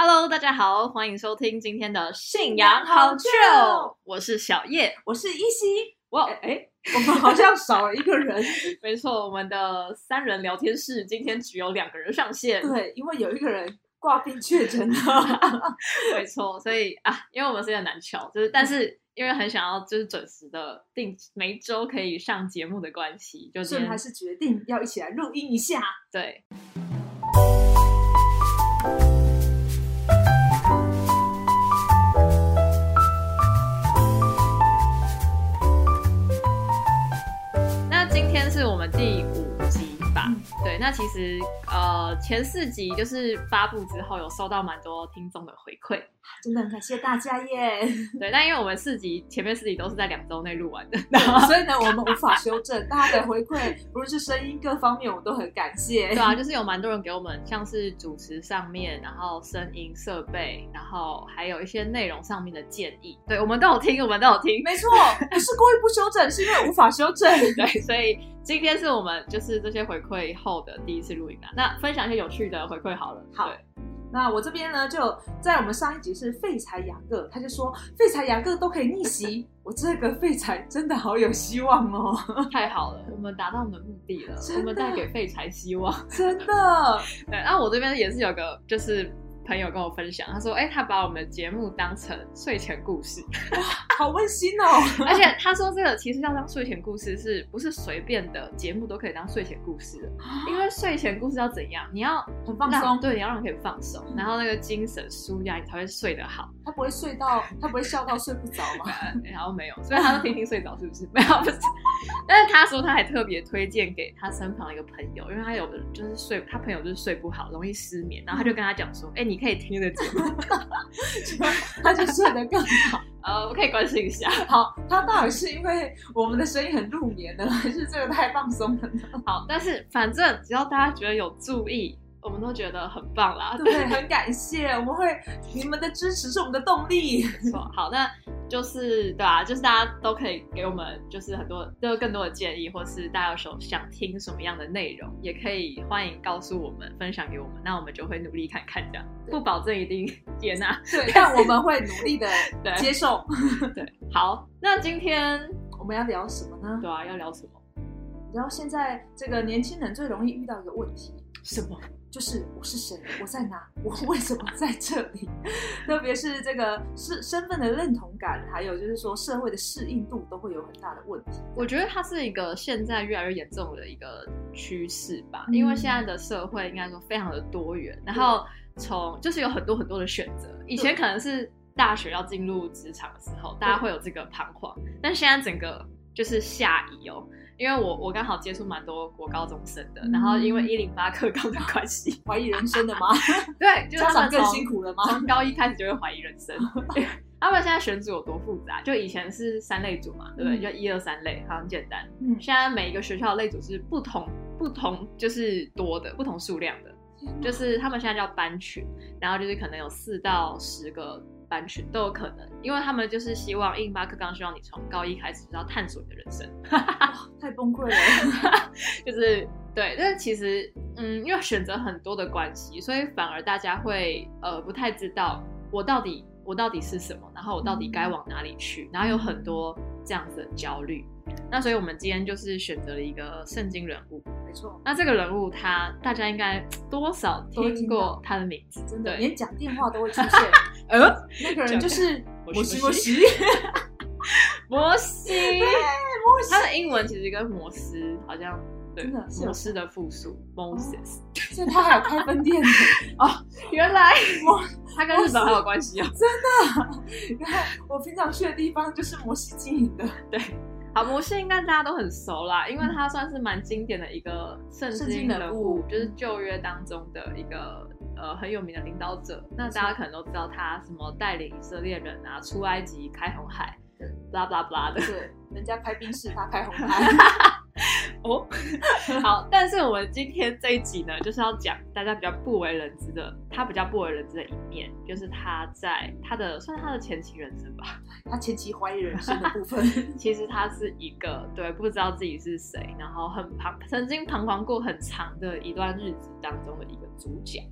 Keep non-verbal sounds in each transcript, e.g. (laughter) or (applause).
Hello，大家好，欢迎收听今天的信仰好旧，我是小叶，我是依稀。哇，哎哎，我们好像少了一个人。(laughs) 没错，我们的三人聊天室今天只有两个人上线。对，因为有一个人挂病确诊了。(laughs) 没错，所以啊，因为我们是有点难瞧，就是但是因为很想要就是准时的定每周可以上节目的关系，就所以还是决定要一起来录音一下。对。们第五集吧？对，那其实呃前四集就是发布之后有收到蛮多听众的回馈，真的很感谢大家耶。(laughs) 对，但因为我们四集前面四集都是在两周内录完的，(laughs) 所以呢我们无法修正大家的回馈，不论是声音各方面，我们都很感谢。(laughs) 对啊，就是有蛮多人给我们像是主持上面，然后声音设备，然后还有一些内容上面的建议，对我们都有听，我们都有听。没错，不是故意不修正，是因为无法修正。对，所以今天是我们就是这些回馈后的第一次录音啊。那分享一些有趣的回馈好了。好，那我这边呢，就在我们上一集是废柴雅各，他就说废柴雅各都可以逆袭，(laughs) 我这个废柴真的好有希望哦。(laughs) 太好了，我们达到我们的目的了，我们带给废柴希望，真的。(laughs) 对，那我这边也是有个就是朋友跟我分享，他说，哎，他把我们的节目当成睡前故事，好温馨哦。(laughs) 而且他说这个其实要当睡前故事，是不是随便的节目都可以当睡前故事的？因为睡前故事要怎样？你要很放松，对，你要让人可以放松，然后那个精神舒压，你才会睡得好。他不会睡到，他不会笑到睡不着吗？(laughs) 然后没有，所以他说听听睡着，是不是？(laughs) 没有，不是。但是他说他还特别推荐给他身旁的一个朋友，因为他有的就是睡，他朋友就是睡不好，容易失眠，然后他就跟他讲说，哎，你可以听这个节目，(laughs) 他就睡得更好。(laughs) 呃，我可以关心一下。好，他到底是因为我们的声音很入眠呢，还是这个太放松了呢？好，但是反正只要大家觉得有注意，我们都觉得很棒啦。对，(laughs) 很感谢，我们会你们的支持是我们的动力。没错，好，那就是对啊，就是大家都可以给我们就是很多就更多的建议，或是大家有想想听什么样的内容，也可以欢迎告诉我们，分享给我们，那我们就会努力看看这样，不保证一定 (laughs) 接纳，对，但我们会努力的 (laughs) 接受。对，好，那今天我们要聊什么呢？对啊，要聊什么？然后现在这个年轻人最容易遇到一个问题，什么？就是我是谁？我在哪？我 (laughs) 为什么在这里？(laughs) 特别是这个是身份的认同感，还有就是说社会的适应度，都会有很大的问题。我觉得它是一个现在越来越严重的一个趋势吧，因为现在的社会应该说非常的多元，然后从就是有很多很多的选择。以前可能是大学要进入职场的时候，大家会有这个彷徨，但现在整个就是下移哦。因为我我刚好接触蛮多国高中生的，然后因为一零八课纲的关系，怀疑人生的吗？对，(laughs) 就家长更辛苦了吗？从高一开始就会怀疑人生。他们现在选组有多复杂？就以前是三类组嘛，对不对？就一二三类，好很简单。嗯，现在每一个学校的类组是不同不同，就是多的不同数量的，就是他们现在叫班群，然后就是可能有四到十个。班群都有可能，因为他们就是希望印巴克刚希望你从高一开始就要探索你的人生，(laughs) 太崩溃了。(laughs) 就是对，但是其实嗯，因为选择很多的关系，所以反而大家会呃不太知道我到底我到底是什么，然后我到底该往哪里去，然后有很多这样子的焦虑。那所以我们今天就是选择了一个圣经人物，没错。那这个人物他大家应该 (tsk) 多少听过他的名字，真的连讲电话都会出 (laughs) 现。呃，那个人就是 (laughs) 摩西，摩西，(laughs) 摩西，对，摩西。他的英文其实跟摩斯好像，真的摩斯的复数，Moses。所以他还有开分店的。(laughs) 哦，原来摩他跟日本还有关系啊，真的。我平常去的地方就是摩西经营的，对。好，摩西应该大家都很熟啦，因为他算是蛮经典的一个圣经人物，就是旧约当中的一个呃很有名的领导者。那大家可能都知道他什么带领以色列人啊出埃及、开红海，巴拉巴拉的。对，人家开兵士，他开红海。哦，(laughs) 好，但是我们今天这一集呢，就是要讲大家比较不为人知的，他比较不为人知的一面，就是他在他的算是他的前期人生吧，(laughs) 他前期怀疑人生的部分，(laughs) 其实他是一个对不知道自己是谁，然后很彷曾经彷徨过很长的一段日子当中的一个主角。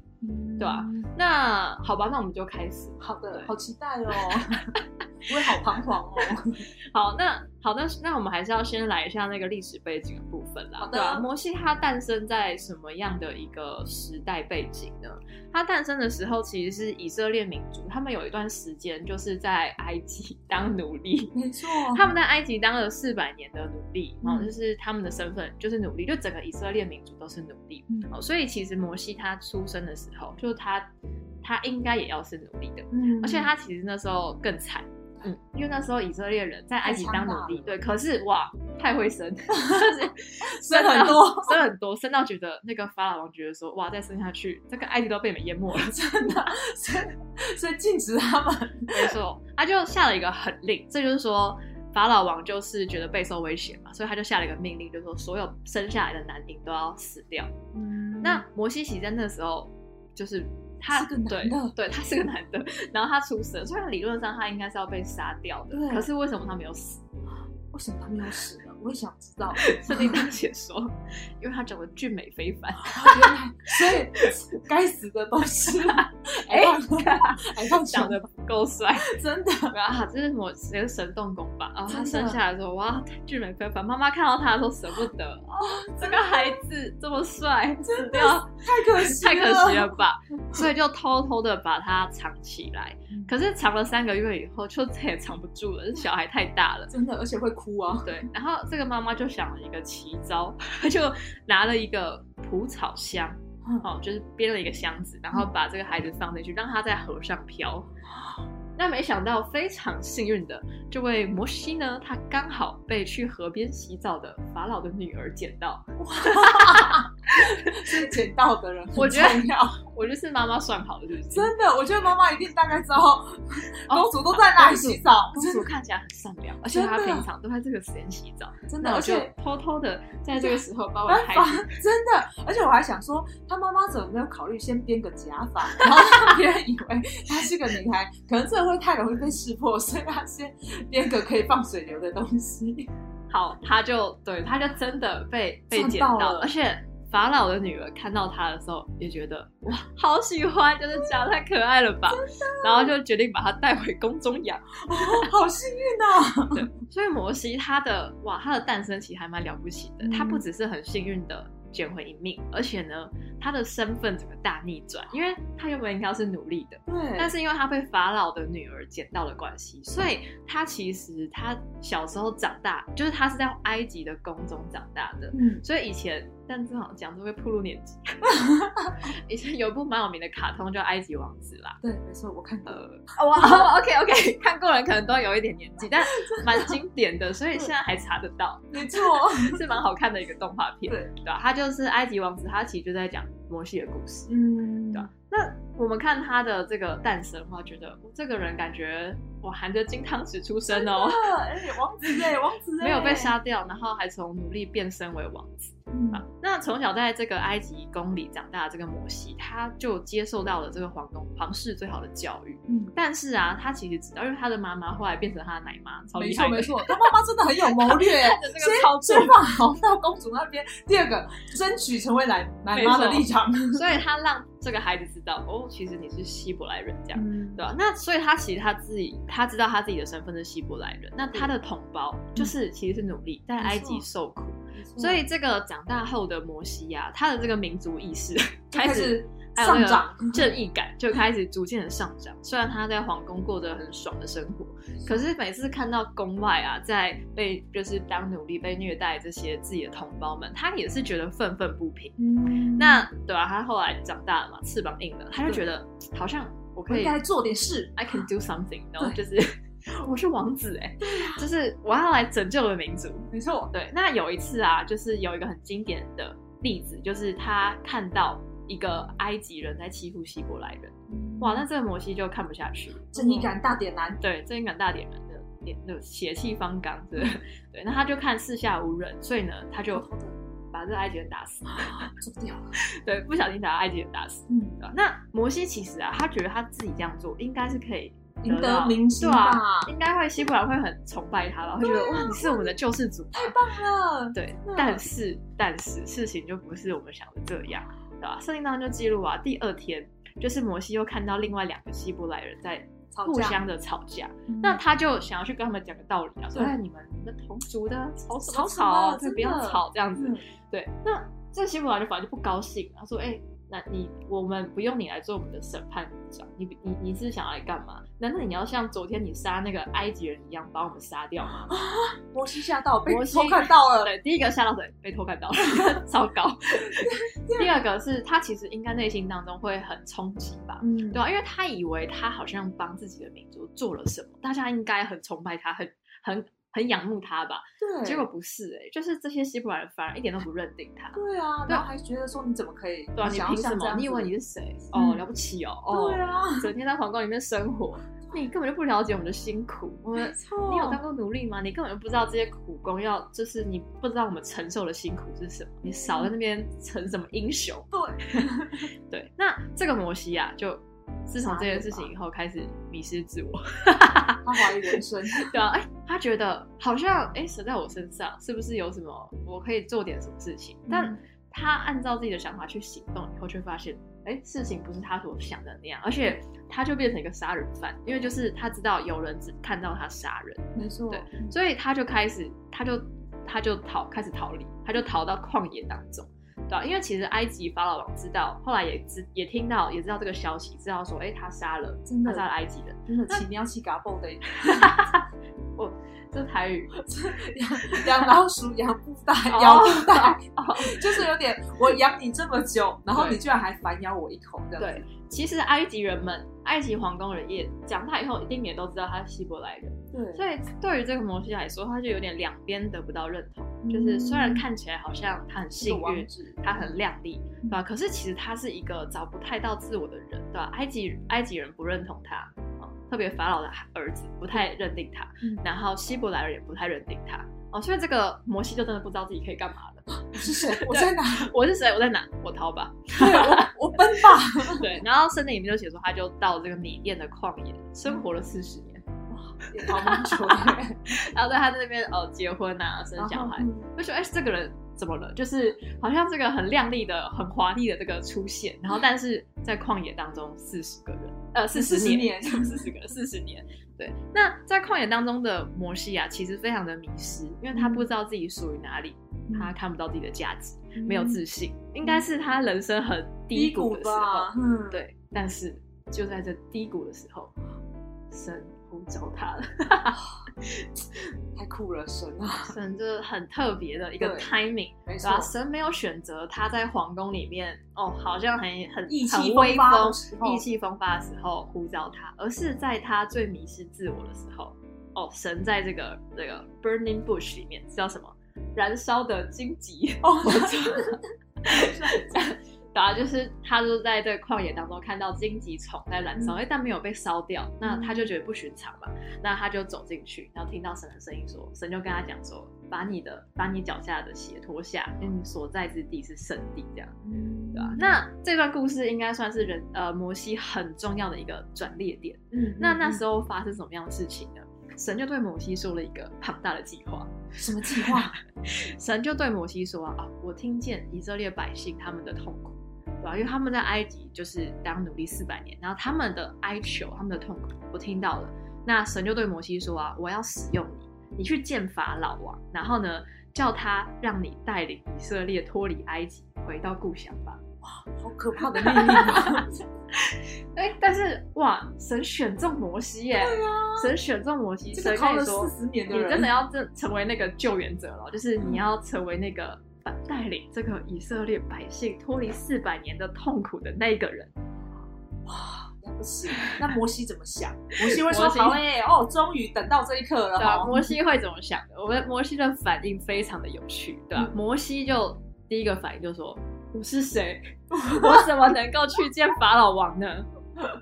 对吧？那好吧，那我们就开始。好的，好期待哦，(laughs) 我也好彷徨哦。(laughs) 好，那好，那那我们还是要先来一下那个历史背景的部分啦。对啊，摩西他诞生在什么样的一个时代背景呢？他诞生的时候其实是以色列民族，他们有一段时间就是在埃及当奴隶。没错，他们在埃及当了四百年的奴隶，哦，就是他们的身份就是奴隶，就整个以色列民族都是奴隶。哦，所以其实摩西他出生的时候，就是他他应该也要是奴隶的，嗯，而且他其实那时候更惨。嗯，因为那时候以色列人在埃及当奴隶，对，可是哇，太会生，(laughs) 就是生很多，(laughs) 生很多，生到觉得那个法老王觉得说，哇，再生下去，这个埃及都被你们淹没了，(laughs) 真的，所以所以禁止他们，没错，他就下了一个狠令，这就是说法老王就是觉得备受威胁嘛，所以他就下了一个命令，就是说所有生下来的男婴都要死掉。嗯，那摩西喜在那时候就是。他是个男的，对他是个男的，然后他出生，虽然理论上他应该是要被杀掉的，可是为什么他没有死？为什么他没有死呢？我也想知道。圣经上写说，因为他长得俊美非凡，所以该死的都是。(laughs) 哎，还放长得不够帅，真的啊！这是我一个神动工吧？然后他生下来的时候，哇，俊美非凡。妈妈看到他的时候舍不得啊，这个孩子这么帅，真的太可惜，太可惜了吧？所以就偷偷的把他藏起来。可是藏了三个月以后，就再也藏不住了，这小孩太大了，真的，而且会哭啊。对，然后这个妈妈就想了一个奇招，她就拿了一个蒲草箱。哦，就是编了一个箱子，然后把这个孩子放进去，让他在河上漂。那没想到非常幸运的，这位摩西呢，他刚好被去河边洗澡的法老的女儿捡到。(laughs) 是捡到的人，我觉得我觉得是妈妈算好的，是不是？真的，我觉得妈妈一定大概知道公主都在哪里洗澡。公主看起来很善良，而且她平常都在这个时间洗澡，真的。而且偷偷的在这个时候把我孩子，(laughs) 真的。而且我还想说，她妈妈怎么没有考虑先编个假发，然后让别人以为她是个女孩？可能这会太容易被识破，所以她先编个可以放水流的东西。好，她就对，她就真的被被捡到，而且。法老的女儿看到他的时候，也觉得哇，好喜欢，就是讲太可爱了吧，然后就决定把他带回宫中养。好幸运啊！对，所以摩西他的哇，他的诞生其实还蛮了不起的。他不只是很幸运的捡回一命，而且呢，他的身份整个大逆转，因为他原本应该是努力的，对，但是因为他被法老的女儿捡到了关系，所以他其实他小时候长大，就是他是在埃及的宫中长大的，嗯，所以以前。但正好讲就会暴露年纪。(laughs) 以前有一部蛮有名的卡通叫《埃及王子》啦。对，没错，我看过。哇，(laughs) OK OK，看过人可能都有一点年纪，但蛮经典的，所以 (laughs) 现在还查得到。没错，是蛮好看的一个动画片。对，对吧？他就是埃及王子，它其实就在讲摩西的故事。嗯，对吧？那我们看他的这个诞生的话，觉得这个人感觉我含着金汤匙出生哦。哎，王子哎，王子没有被杀掉，然后还从奴隶变身为王子。嗯，那从小在这个埃及宫里长大的这个摩西，他就接受到了这个皇宫皇室最好的教育。嗯，但是啊，他其实知道，因为他的妈妈后来变成他的奶妈，超厉害。没错没错，他妈妈真的很有谋略。(laughs) 先先放好到公主那边，第二个争取成为奶奶妈的立场。所以他让这个孩子知道，哦，其实你是希伯来人，这样对吧？那所以他其实他自己他知道他自己的身份是希伯来人，那他的同胞就是其实是努力在埃及受苦。所以这个长大后的摩西呀，他的这个民族意识 (laughs) 开始上涨，正义感就开始逐渐的上涨。虽然他在皇宫过着很爽的生活，可是每次看到宫外啊，在被就是当奴隶被虐待这些自己的同胞们，他也是觉得愤愤不平。嗯，那对啊，他后来长大了嘛，翅膀硬了，他就觉得好像我可以该做点事，I can do something，然后就是。(laughs) 我是王子哎，就是我要来拯救我的民族。没错，对。那有一次啊，就是有一个很经典的例子，就是他看到一个埃及人在欺负希伯来人，哇，那这个摩西就看不下去，正义感大点燃。对，正义感大点燃的，点那血气方刚，对 (laughs) 对。那他就看四下无人，所以呢，他就把这个埃及人打死，做掉了。(laughs) 对，不小心把埃及人打死。嗯，那摩西其实啊，他觉得他自己这样做应该是可以。赢得民心吧，应该会希伯来会很崇拜他吧，会觉得哇，你是我们的救世主，太棒了。对，但是但是事情就不是我们想的这样。吧？圣经当中就记录啊，第二天就是摩西又看到另外两个希伯来人在互相的吵架，那他就想要去跟他们讲个道理啊，说哎，你们你们同族的吵吵吵，就不要吵这样子。对，那这希伯来人反而就不高兴，他说哎。那你我们不用你来做我们的审判长，你你你是想来干嘛？难道你要像昨天你杀那个埃及人一样把我们杀掉吗？(gasps) 摩西吓到被偷看到了，对，第一个吓到谁？被偷看到了，(laughs) 糟糕。(laughs) 第二个是他其实应该内心当中会很冲击吧，嗯，对吧？因为他以为他好像帮自己的民族做了什么，大家应该很崇拜他，很很。很仰慕他吧？对，结果不是哎，就是这些希伯来人反而一点都不认定他。对啊，然后还觉得说你怎么可以？对啊，你凭什么？你以为你是谁？哦，了不起哦！哦，对啊，整天在皇宫里面生活，(laughs) 你根本就不了解我们的辛苦。我们，你有当过奴隶吗？你根本就不知道这些苦工要，就是你不知道我们承受的辛苦是什么。你少在那边成什么英雄？对，(laughs) 对。那这个摩西啊，就。自从这件事情以后，开始迷失自我，(laughs) 他怀疑人生，(laughs) 对啊，哎，他觉得好像哎，神在我身上，是不是有什么我可以做点什么事情？但他按照自己的想法去行动以后，却发现，哎，事情不是他所想的那样，而且他就变成一个杀人犯，因为就是他知道有人只看到他杀人，没错，对，所以他就开始，他就他就逃，开始逃离，他就逃到旷野当中。对，因为其实埃及法老王知道，后来也知也听到，也知道这个消息，知道说，哎，他杀了，他杀了埃及人，真的奇妙奇嘎蹦的，(laughs) 我这台语，(laughs) 养养 (laughs) 老鼠养不大，养不大，就是有点，我养你这么久，然后你居然还反咬我一口，这样对。其实埃及人们，埃及皇宫人也长大以后，一定也都知道他是希伯来人。对，所以对于这个摩西来说，他就有点两边得不到认同。就是虽然看起来好像他很幸运，他很靓丽，对吧？可是其实他是一个找不太到自我的人，对吧？埃及埃及人不认同他，特别法老的儿子不太认定他，然后希伯来人也不太认定他。哦，所以这个摩西就真的不知道自己可以干嘛了。我 (laughs) 是谁？(laughs) 我在哪？(laughs) 我是谁？我在哪？我逃吧！对，我我奔吧！对，然后圣经里面就写说，他就到这个米甸的旷野生活了四十年，哇，也逃蛮久。然后在他在那边哦结婚啊，生小孩，就说哎，这个人怎么了？就是好像这个很亮丽的、很华丽的这个出现，然后但是在旷野当中四十个人，呃，四十年，四十个，四十年。对，那在旷野当中的摩西啊，其实非常的迷失，因为他不知道自己属于哪里，他看不到自己的价值，没有自信，应该是他人生很低谷的时候。嗯，对。但是就在这低谷的时候，神。找他了，(laughs) 太酷了！神啊，(laughs) 神就是很特别的一个 timing，没错，神没有选择他在皇宫里面哦，好像很很意气风发、意气风发的时候呼召他，而是在他最迷失自我的时候哦，神在这个这个 burning bush 里面叫什么？燃烧的荆棘哦。(laughs) 啊，就是他就在这个旷野当中看到荆棘丛在燃烧，哎，但没有被烧掉，那他就觉得不寻常嘛，那他就走进去，然后听到神的声音说，神就跟他讲说，把你的把你脚下的鞋脱下，因为你所在之地是圣地，这样，对吧？那这段故事应该算是人呃摩西很重要的一个转捩点。嗯，那那时候发生什么样的事情呢？神就对摩西说了一个庞大的计划，什么计划？(laughs) 神就对摩西说啊，我听见以色列百姓他们的痛苦。因为他们在埃及就是当奴隶四百年，然后他们的哀求、他们的痛苦，我听到了。那神就对摩西说：“啊，我要使用你，你去见法老王，然后呢，叫他让你带领以色列脱离埃及，回到故乡吧。”哇，好可怕的 (laughs) 命运啊！哎，但是哇，神选中摩西耶！对啊，神选中摩西，神可以说四十年的你真的要真成为那个救援者了，就是你要成为那个。带领这个以色列百姓脱离四百年的痛苦的那个人，哇，那不是！那摩西怎么想？摩西会说：“好哎，哦，终于等到这一刻了。”对摩西会怎么想的？我们摩西的反应非常的有趣，对吧？摩西就第一个反应就说：“我是谁？(laughs) 我怎么能够去见法老王呢？”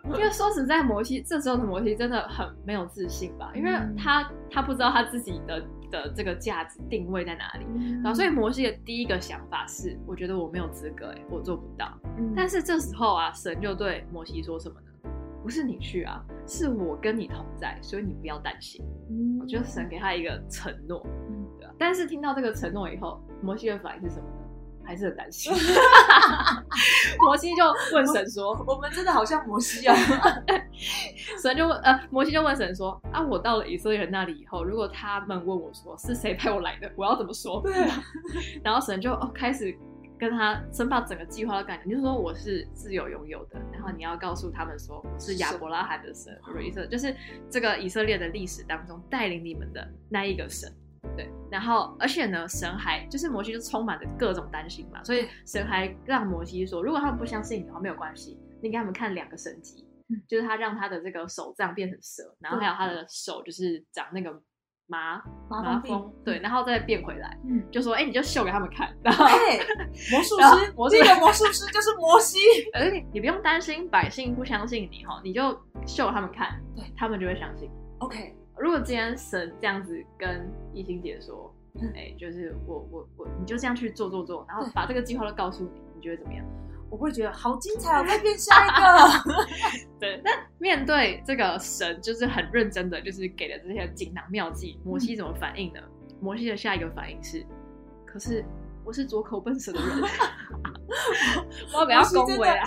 因为说实在，摩西这时候的摩西真的很没有自信吧？因为他他不知道他自己的的这个价值定位在哪里，然后所以摩西的第一个想法是：我觉得我没有资格，哎，我做不到。但是这时候啊，神就对摩西说什么呢？不是你去啊，是我跟你同在，所以你不要担心。我觉得神给他一个承诺，对吧？但是听到这个承诺以后，摩西的反应是什么呢？还是很担心。(laughs) 摩西就问神说：“我们真的好像摩西啊。(laughs) ”神就问呃，摩西就问神说：“啊，我到了以色列人那里以后，如果他们问我说是谁派我来的，我要怎么说？”对。(laughs) 然后神就哦开始跟他申报整个计划的概念，就是说我是自由拥有的，然后你要告诉他们说我是亚伯拉罕的神，以色就是这个以色列的历史当中带领你们的那一个神。对，然后而且呢，神还就是摩西就充满着各种担心嘛，所以神还让摩西说，如果他们不相信你的话，没有关系，你给他们看两个神迹，就是他让他的这个手杖变成蛇，然后还有他的手就是长那个麻麻风，对，然后再变回来，嗯，就说哎，你就秀给他们看，然后魔术师，这个魔术师就是摩西，而且你不用担心百姓不相信你哈，你就秀他们看，对他们就会相信，OK。如果今天神这样子跟一心姐说，哎，就是我我我，你就这样去做做做，然后把这个计划都告诉你，你觉得怎么样？我会觉得好精彩哦，再变下一个。(laughs) 对，那面对这个神，就是很认真的，就是给了这些锦囊妙计，摩西怎么反应呢？摩西的下一个反应是，可是我是左口笨舌的人。(laughs) (laughs) 我不要恭维啊！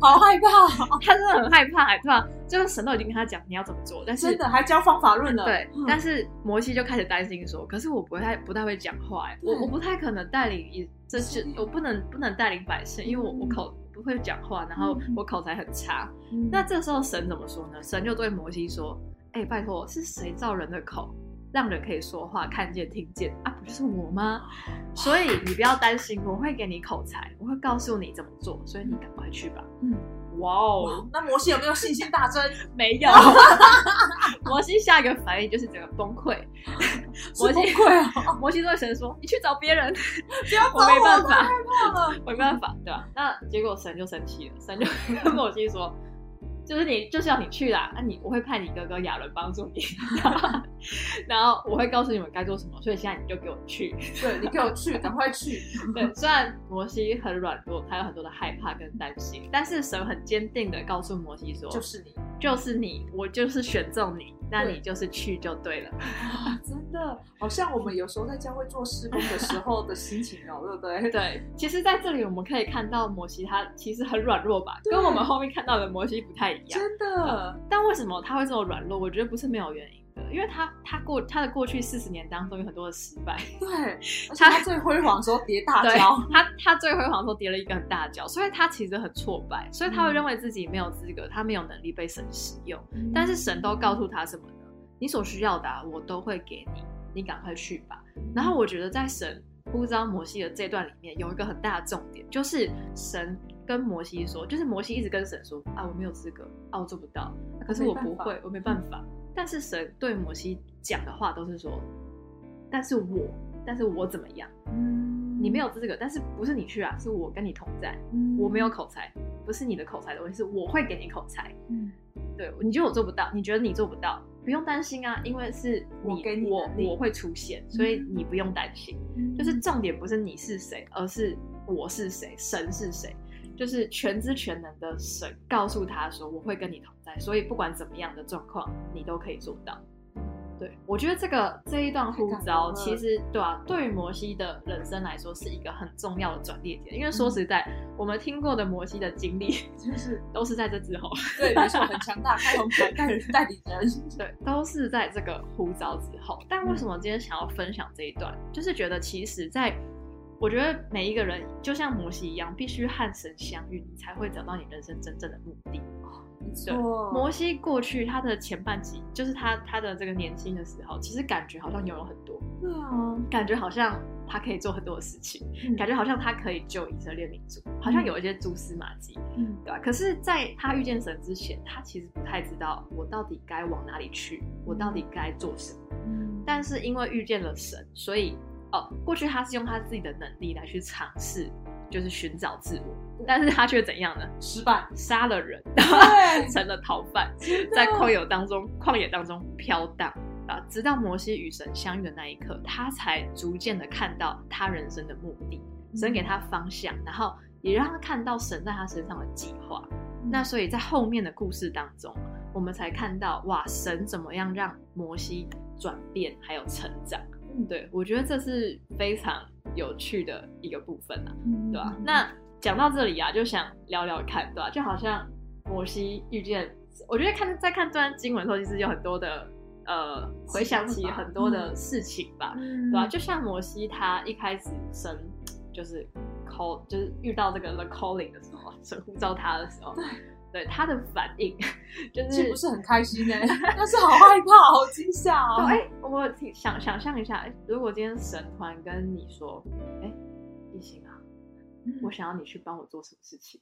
好害怕，(laughs) 他真的很害怕，对吧？就是神都已经跟他讲你要怎么做，但是真的还教方法论了。对，但是摩西就开始担心说：“可是我不太不太会讲话，我我不太可能带领，这是我不能不能带领百姓，因为我我口不会讲话，然后我口才很差。那这时候神怎么说呢？神就对摩西说：‘哎，拜托，是谁造人的口？’”让人可以说话、看见、听见啊，不就是我吗？所以你不要担心，我会给你口才，我会告诉你怎么做，所以你赶快去吧。嗯，哇哦，那摩西有没有信心大增？(laughs) 没有，(laughs) 摩西下一个反应就是整个崩溃。(laughs) 摩西崩溃摩西对神说：“你去找别人，我没办法，我没办法，对吧？”那结果神就生气了，神就跟摩西说。就是你就是要你去啦，那你我会派你哥哥亚伦帮助你，(laughs) 然后我会告诉你们该做什么，所以现在你就给我去，对你给我去，赶快去。(laughs) 对，虽然摩西很软弱，他有很多的害怕跟担心，但是神很坚定的告诉摩西说，就是你，就是你，我就是选中你，那你就是去就对了。真的，好像我们有时候在教会做施工的时候的心情哦，对不对？(laughs) 对，其实在这里我们可以看到摩西他其实很软弱吧，跟我们后面看到的摩西不太。真的，但为什么他会这么软弱？我觉得不是没有原因的，因为他他过他的过去四十年当中有很多的失败。对，(laughs) 他最辉煌的时候跌大 (laughs) 跤，他他最辉煌的时候跌了一个很大跤，所以他其实很挫败，所以他会认为自己没有资格，他没有能力被神使用。但是神都告诉他什么呢？你所需要的我都会给你，你赶快去吧。然后我觉得在神呼召摩西的这段里面有一个很大的重点，就是神。跟摩西说，就是摩西一直跟神说啊，我没有资格啊，我做不到。可是我不会，我没办法。但是神对摩西讲的话都是说，但是我，但是我怎么样？嗯，你没有资格，但是不是你去啊？是我跟你同在。我没有口才，不是你的口才的问题，是我会给你口才。嗯，对，你觉得我做不到，你觉得你做不到，不用担心啊，因为是你我我会出现，所以你不用担心。就是重点不是你是谁，而是我是谁，神是谁。就是全知全能的神告诉他说：“我会跟你同在，所以不管怎么样的状况，你都可以做到。”对我觉得这个这一段呼召，其实对啊，对于摩西的人生来说是一个很重要的转捩点。因为说实在，我们听过的摩西的经历，(laughs) 就是都是在这之后。(laughs) 对，没错，很强大，开红牌，带人带领人。(laughs) 对，都是在这个呼召之后。但为什么今天想要分享这一段？就是觉得其实，在我觉得每一个人就像摩西一样，必须和神相遇，你才会找到你人生真正的目的。没错，摩西过去他的前半集，就是他他的这个年轻的时候，其实感觉好像拥有很多。对啊，感觉好像他可以做很多的事情，感觉好像他可以救以色列民族，好像有一些蛛丝马迹，嗯，对吧？可是，在他遇见神之前，他其实不太知道我到底该往哪里去，我到底该做什么。嗯，但是因为遇见了神，所以。哦，过去他是用他自己的能力来去尝试，就是寻找自我，但是他却怎样呢？失败，杀了人，成了逃犯，(laughs) 在旷野当中，旷野当中飘荡啊，直到摩西与神相遇的那一刻，他才逐渐的看到他人生的目的，神给他方向，然后也让他看到神在他身上的计划。那所以在后面的故事当中，我们才看到哇，神怎么样让摩西转变还有成长。嗯，对，我觉得这是非常有趣的一个部分啊，对吧？那讲到这里啊，就想聊聊看，对吧？就好像摩西遇见，我觉得看在看这段经文的时候，其实有很多的呃，回想起很多的事情吧，对吧？就像摩西他一开始生就是 call，就是遇到这个 the calling 的时候，神呼召他的时候。对他的反应，就是不是很开心哎，但是好害怕，好惊吓哦。哎，我想想象一下，如果今天神团跟你说，哎，一心啊，我想要你去帮我做什么事情？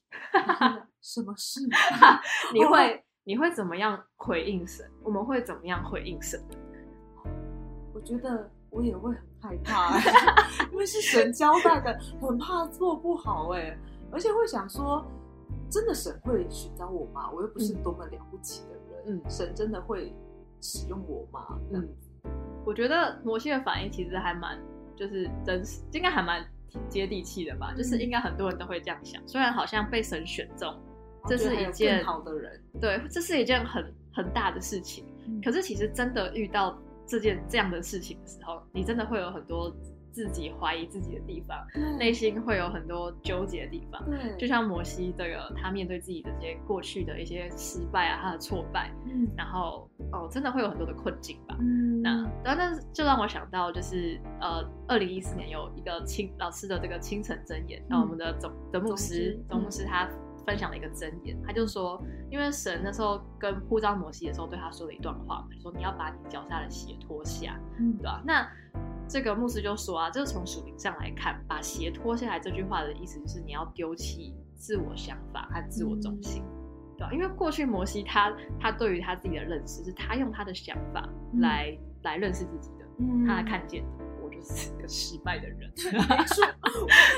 (laughs) 什么事？(laughs) 你会你会怎么样回应神？我们会怎么样回应神？我觉得我也会很害怕，(laughs) 因为是神交代的，很怕做不好哎，而且会想说。真的神会寻找我吗？我又不是多么了不起的人。嗯，神真的会使用我吗？嗯，我觉得摩西的反应其实还蛮，就是真实，应该还蛮接地气的吧。就是应该很多人都会这样想。虽然好像被神选中，这是一件好的人，对，这是一件很很大的事情。可是其实真的遇到这件这样的事情的时候，你真的会有很多。自己怀疑自己的地方，内心会有很多纠结的地方。对，就像摩西这个，他面对自己的这些过去的一些失败啊，他的挫败，嗯，然后哦，真的会有很多的困境吧。嗯，那但是就让我想到，就是呃，二零一四年有一个清老师的这个清晨箴言，那我们的总的牧师总牧师。他分享了一个箴言，他就说，因为神那时候跟呼召摩西的时候，对他说了一段话嘛，说你要把你脚下的鞋脱下，嗯，对吧？那这个牧师就说啊，就是从属灵上来看，把鞋脱下来这句话的意思就是你要丢弃自我想法和自我中心，对吧？因为过去摩西他他对于他自己的认识是他用他的想法来来认识自己的，他看见的。是个失败的人，(laughs) 没错。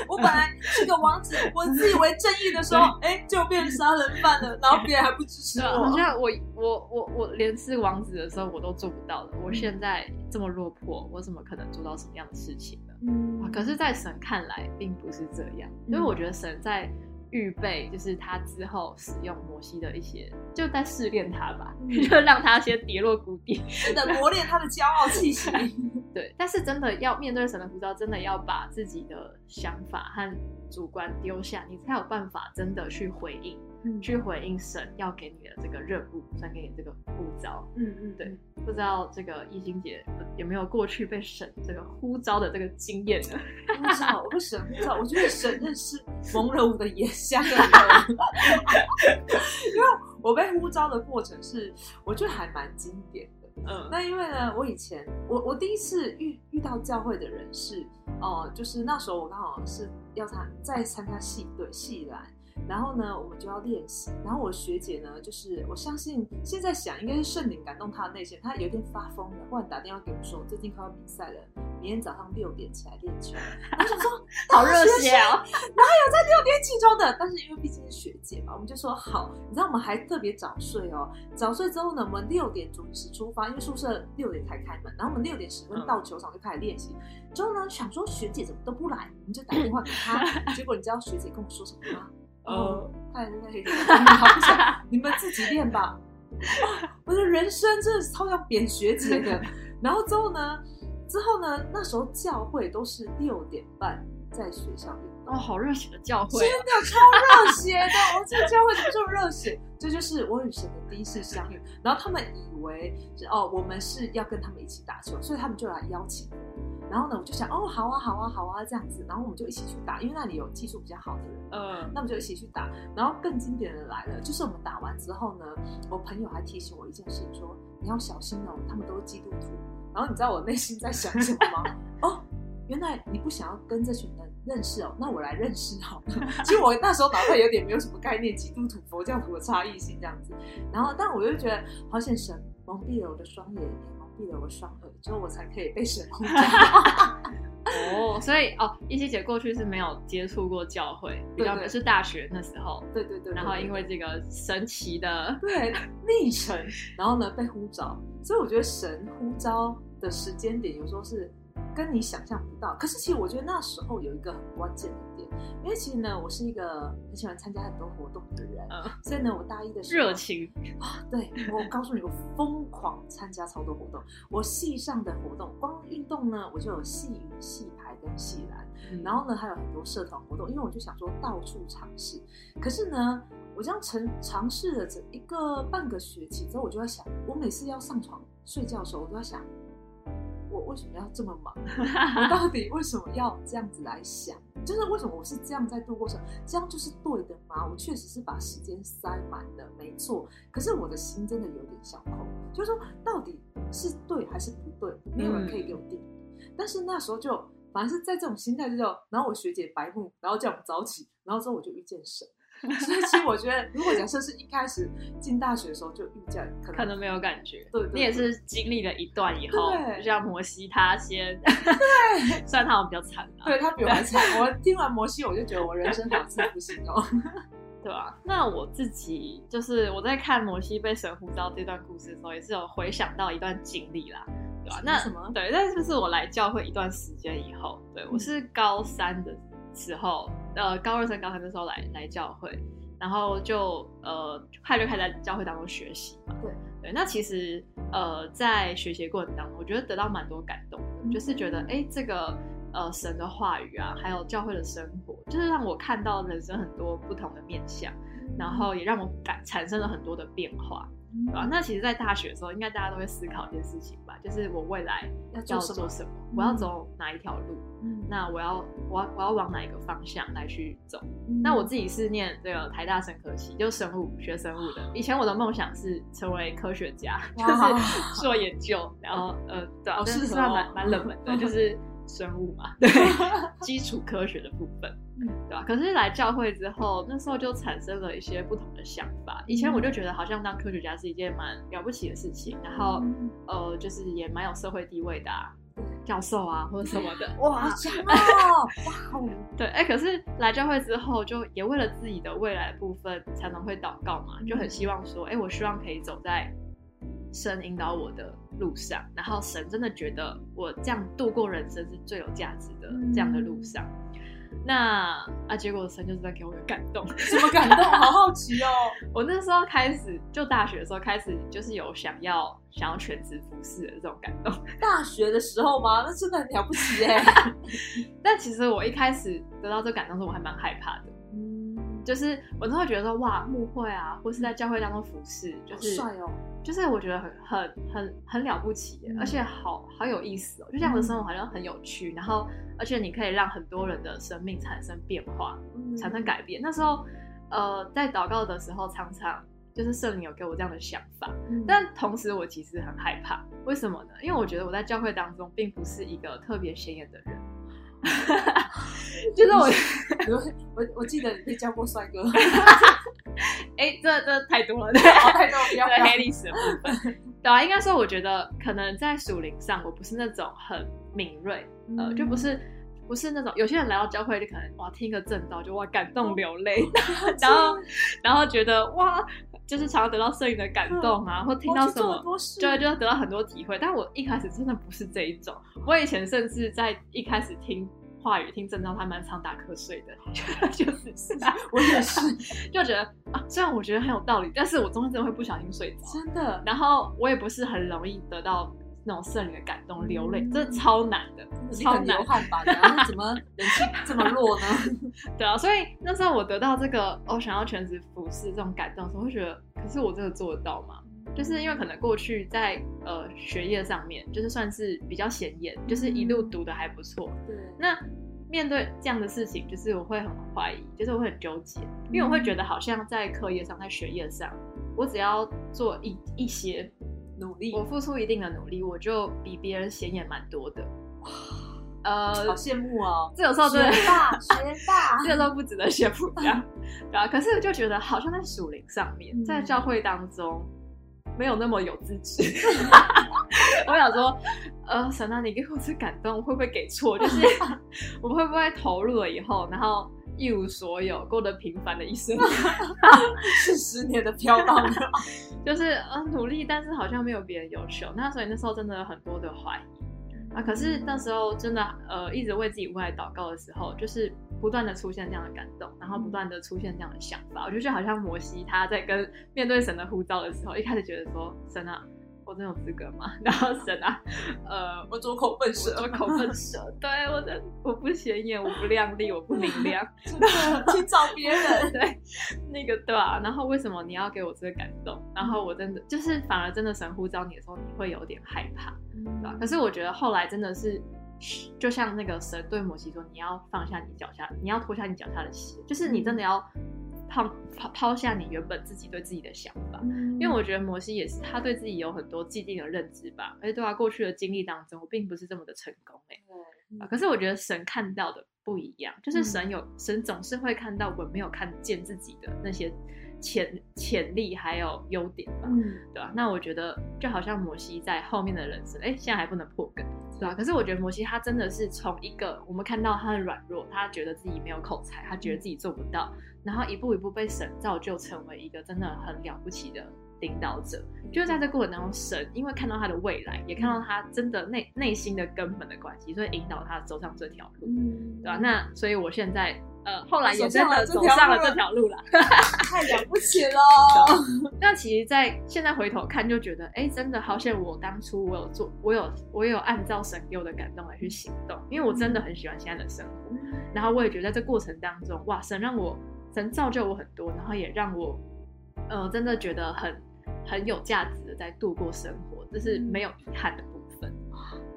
我本来是个王子，我自以为正义的时候，哎，就变成杀人犯了。然后别人还不支持我。好像我我我我连是王子的时候我都做不到了。我现在这么落魄，我怎么可能做到什么样的事情呢？嗯，可是，在神看来，并不是这样。因为我觉得神在。预备就是他之后使用摩西的一些，就在试炼他吧，(laughs) 就让他先跌落谷底，是的，磨练他的骄傲气息。(laughs) 对，但是真的要面对神的呼召，真的要把自己的想法和主观丢下，你才有办法真的去回应。去回应神要给你的这个任务，神给你这个呼召。嗯嗯，对，不知道这个易心姐有没有过去被神这个呼召的这个经验呢？(laughs) 不知道，我被神呼召，我觉得神认识蒙了我的眼瞎了。(laughs) 因为我被呼召的过程是，我觉得还蛮经典的。嗯，那因为呢，我以前我我第一次遇遇到教会的人是，哦，就是那时候我刚好是要参在参加戏对戏篮。然后呢，我们就要练习。然后我学姐呢，就是我相信现在想应该是圣灵感动她的内心，她有点发疯了，忽然打电话给我说，最近快要比赛了，明天早上六点起来练球。(laughs) 我想说好热血哦，哪有在六点起床的？但是因为毕竟是学姐嘛，我们就说好。你知道我们还特别早睡哦，早睡之后呢，我们六点准时出发，因为宿舍六点才开门。然后我们六点十分到球场就开始练习。之后呢，想说学姐怎么都不来，我们就打电话给她。(laughs) 结果你知道学姐跟我说什么吗？哦，太累了，你们自己练吧。我的人生真的是超像扁学姐的。然后之后呢？之后呢？那时候教会都是六点半在学校里。哦，好热血的教会，真的超热血的。我这个教会怎么这么热血？这就是我与神的第一次相遇。然后他们以为哦，我们是要跟他们一起打球，所以他们就来邀请。然后呢，我就想，哦，好啊，好啊，好啊，这样子，然后我们就一起去打，因为那里有技术比较好的人，嗯，那我们就一起去打。然后更经典的来了，就是我们打完之后呢，我朋友还提醒我一件事，说你要小心哦，他们都是基督徒。然后你知道我内心在想什么吗？(laughs) 哦，原来你不想要跟这群人认识哦，那我来认识好了。(laughs) 其实我那时候脑袋有点没有什么概念，基督徒、佛教徒的差异性这样子。然后，但我又觉得好像神蒙蔽了我的双眼。闭了我双耳，之后我才可以被神呼召。(laughs) 哦，所以哦，一希姐过去是没有接触过教会，比较是大学那时候。对对对。然后因为这个神奇的对历程，然后呢被呼召，所以我觉得神呼召的时间点有时候是跟你想象不到。可是其实我觉得那时候有一个很关键的点，因为其实呢，我是一个很喜欢参加很多活动的人，所以呢，我大一的时候热情啊，对我告诉你，我疯狂参加超多活动。我系上的活动，光运动呢，我就有系羽、系排跟系篮，然后呢还有很多社团活动，因为我就想说到处尝试。可是呢。我这样尝尝试了这一个半个学期之后，我就在想，我每次要上床睡觉的时候，我都在想，我为什么要这么忙？(laughs) 我到底为什么要这样子来想？就是为什么我是这样在度过生？这样就是对的吗？我确实是把时间塞满了，没错。可是我的心真的有点小空，就是说到底是对还是不对？没有人可以给我定义。但是那时候就反正是在这种心态之后，然后我学姐白目，然后叫我们早起，然后之后我就遇见神。所以其实我觉得，如果假设是一开始进大学的时候就遇见，可能没有感觉。对，你也是经历了一段以后，就像摩西他先，对，(laughs) 虽然他比较惨，对他比我还惨。我听完摩西，我就觉得我人生两次不行哦，(laughs) 对吧？那我自己就是我在看摩西被神呼召这段故事的时候，也是有回想到一段经历啦，对吧？那什么？对，但就是我来教会一段时间以后，对我是高三的。时候，呃，高二升高三的时候来来教会，然后就呃，快就开始在教会当中学习嘛。对对，那其实呃，在学习过程当中，我觉得得到蛮多感动的，就是觉得哎，这个呃神的话语啊，还有教会的生活，就是让我看到人生很多不同的面相，然后也让我感产生了很多的变化。对吧？那其实，在大学的时候，应该大家都会思考一件事情吧，就是我未来要做什么，我要走哪一条路？嗯，那我要，我要，我要往哪一个方向来去走？那我自己是念这个台大生科系，就生物学生物的。(laughs) 以前我的梦想是成为科学家，就是 (laughs) 做研究，然后呃，对，但是算蛮蛮冷门的，(laughs) 就是生物嘛，对，基础科学的部分。对吧？可是来教会之后，那时候就产生了一些不同的想法。以前我就觉得好像当科学家是一件蛮了不起的事情，然后呃，就是也蛮有社会地位的，啊教授啊或者什么的。(laughs) 哇，强哦！哇，(laughs) 对，哎，可是来教会之后，就也为了自己的未来部分，才能会祷告嘛，就很希望说，哎，我希望可以走在神引导我的路上，然后神真的觉得我这样度过人生是最有价值的这样的路上。那啊，结果神就是在给我个感动，什么感动？好好奇哦！(laughs) 我那时候开始就大学的时候开始，就是有想要想要全职服侍的这种感动。(laughs) 大学的时候吗？那真的很了不起哎！(laughs) 但其实我一开始得到这感动时，我还蛮害怕的。就是我都会觉得说，哇，牧会啊，或是在教会当中服侍，就是帅哦，就是我觉得很很很很了不起，而且好好有意思哦，就这样的生活好像很有趣，然后而且你可以让很多人的生命产生变化，产生改变。那时候，呃，在祷告的时候，常常就是圣灵有给我这样的想法，但同时我其实很害怕，为什么呢？因为我觉得我在教会当中并不是一个特别显眼的人。(laughs) 就是我，我我记得你教过帅哥，(laughs) 哎，这这太多了，对，(laughs) 太多，不要黑历史的部分。对啊，应该说，我觉得可能在属灵上，我不是那种很敏锐，呃，就不是不是那种有些人来到教会，就可能哇听个正道就哇感动流泪，然后然后觉得哇。就是常常得到摄影的感动啊，或听到什么，就会就得到很多体会。但我一开始真的不是这一种，我以前甚至在一开始听话语、听正道，他蛮常打瞌睡的，(laughs) 就是我也是，就觉得啊，虽然我觉得很有道理，但是我中间真的会不小心睡着，真的。然后我也不是很容易得到。那种圣灵的感动，流泪，这超难的，超难。流汗吧？然后怎么 (laughs) 人气这么弱呢？(laughs) 对啊，所以那时候我得到这个，我想要全职服侍这种感动的时候，会觉得，可是我真的做得到吗？就是因为可能过去在呃学业上面，就是算是比较显眼，就是一路读的还不错。对。那面对这样的事情，就是我会很怀疑，就是我会很纠结，因为我会觉得好像在课业上，在学业上，我只要做一一些。努力，我付出一定的努力，我就比别人显眼蛮多的。呃，好羡慕哦！(laughs) 这有时候真的学霸，学霸，(laughs) 这有时候不值得羡慕，这样对啊。可是就觉得好像在属灵上面，在教会当中没有那么有资质。(laughs) 我想说，呃，神啊，你给我这感动，会不会给错？就是我会不会投入了以后，然后一无所有，过得平凡的一生？(laughs) 是十年的飘荡。(laughs) 就是呃努力，但是好像没有别人优秀。那所以那时候真的有很多的怀疑，啊，可是那时候真的呃一直为自己未来祷告的时候，就是不断的出现这样的感动，然后不断的出现这样的想法，我就觉得好像摩西他在跟面对神的呼召的时候，一开始觉得说神啊。我真有资格吗？(laughs) 然后神啊，呃，我左口笨舌，做口笨舌，对我的我不显眼，我不亮丽，我不明亮，(laughs) 去找别人，(laughs) 对，那个对吧？然后为什么你要给我这个感动？然后我真的就是反而真的神呼召你的时候，你会有点害怕，对吧？可是我觉得后来真的是，就像那个神对摩西说，你要放下你脚下，你要脱下你脚下的鞋，就是你真的要。抛抛抛下你原本自己对自己的想法，因为我觉得摩西也是，他对自己有很多既定的认知吧。而且对他过去的经历当中，我并不是这么的成功哎。对。可是我觉得神看到的不一样，就是神有神总是会看到我没有看见自己的那些潜潜力还有优点吧，对吧？那我觉得就好像摩西在后面的人生，哎，现在还不能破梗。对啊，可是我觉得摩西他真的是从一个我们看到他的软弱，他觉得自己没有口才，他觉得自己做不到，然后一步一步被神造就成为一个真的很了不起的领导者。就是在这过程当中，神因为看到他的未来，也看到他真的内内心的根本的关系，所以引导他走上这条路，对吧？那所以我现在。呃，后来也真的走上了这条路了，(laughs) 太了不起了。(laughs) 那其实，在现在回头看，就觉得，哎，真的好像我当初我有做，我有我有按照神给我的感动来去行动，因为我真的很喜欢现在的生活。然后我也觉得，在这过程当中，哇，神让我神造就我很多，然后也让我，呃，真的觉得很很有价值的在度过生活，这是没有遗憾的部分。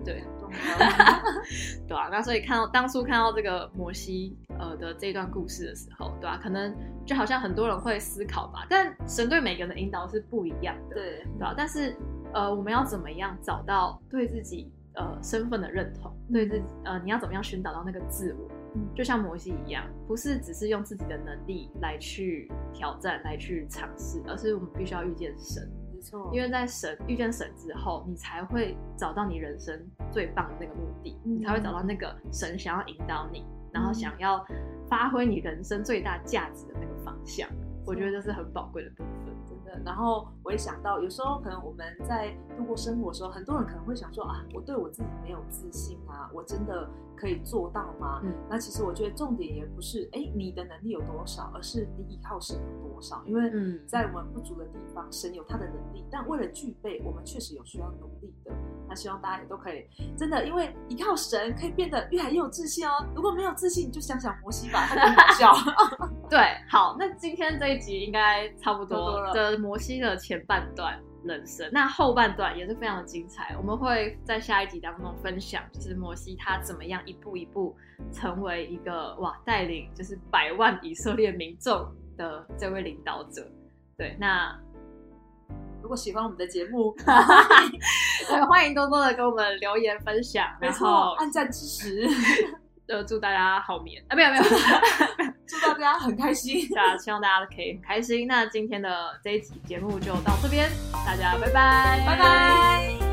对，(laughs) 对啊，那所以看到当初看到这个摩西呃的这段故事的时候，对吧？可能就好像很多人会思考吧，但神对每个人的引导是不一样的，对，对吧？但是呃，我们要怎么样找到对自己呃身份的认同？对自己呃，你要怎么样寻找到那个自我？就像摩西一样，不是只是用自己的能力来去挑战、来去尝试，而是我们必须要遇见神。没错因为在神遇见神之后，你才会找到你人生最棒的那个目的，你才会找到那个神想要引导你，然后想要发挥你人生最大价值的那个方向。我觉得这是很宝贵的部分，真的。然后我也想到，有时候可能我们在度过生活的时候，很多人可能会想说啊，我对我自己没有自信啊，我真的可以做到吗？嗯，那其实我觉得重点也不是哎你的能力有多少，而是你依靠神有多少。因为在我们不足的地方，神有他的能力，但为了具备，我们确实有需要努力的。那希望大家也都可以真的，因为依靠神可以变得越来越有自信哦。如果没有自信，你就想想摩西吧，他很搞笑。(laughs) 对，好，那今天这一集应该差不多的摩西的前半段人生，那后半段也是非常的精彩。我们会在下一集当中分享，就是摩西他怎么样一步一步成为一个哇带领就是百万以色列民众的这位领导者。对，那。如果喜欢我们的节目，(laughs) 欢迎多多的给我们留言分享，然后按赞支持。(laughs) 呃，祝大家好眠啊！没有没有，祝大家很开心。(laughs) 啊，希望大家可以很开心。那今天的这一集节目就到这边，大家拜拜，拜拜。